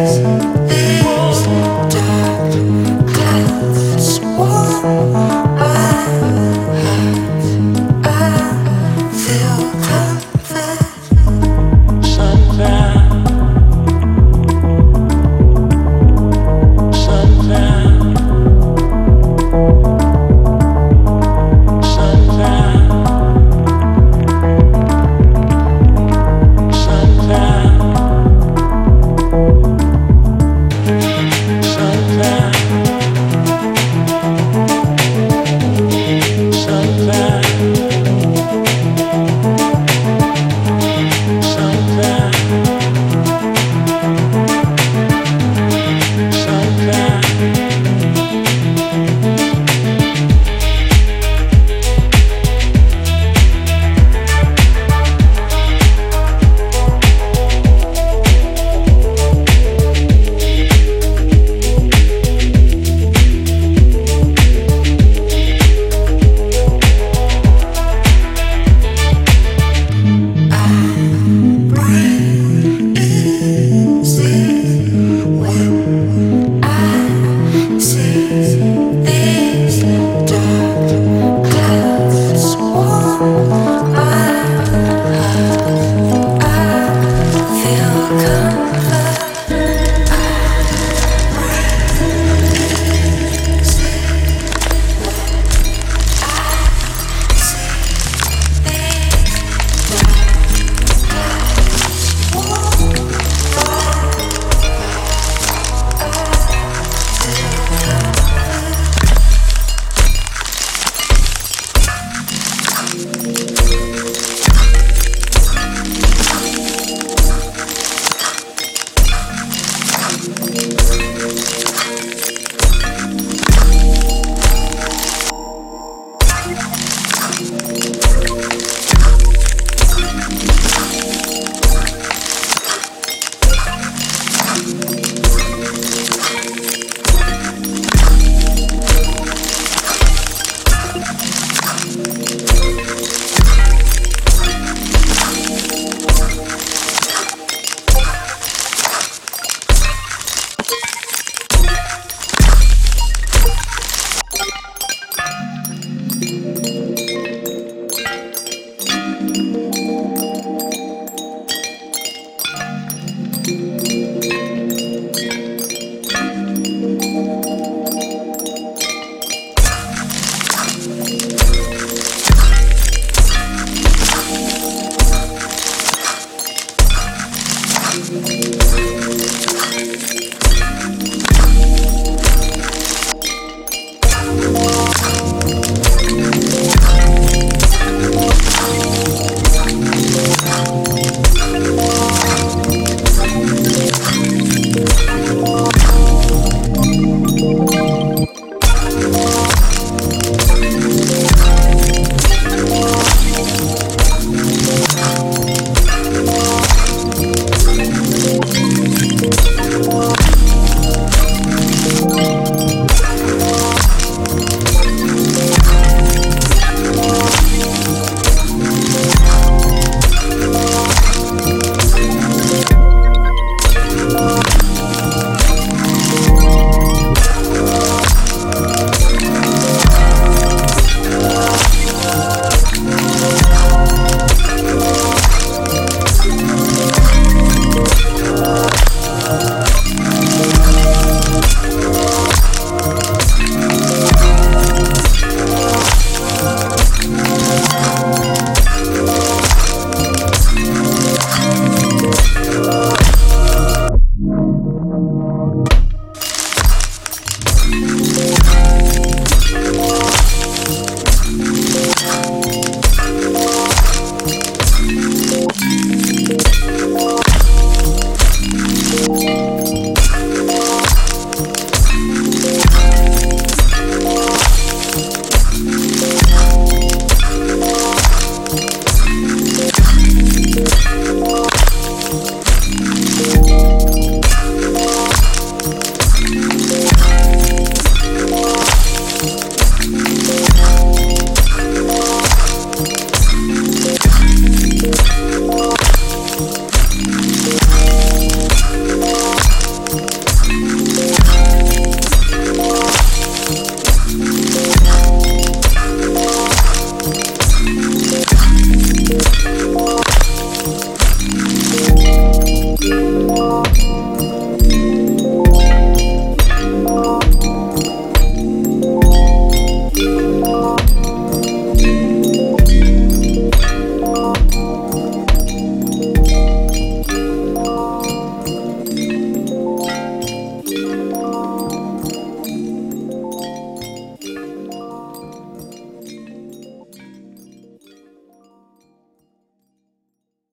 eyes.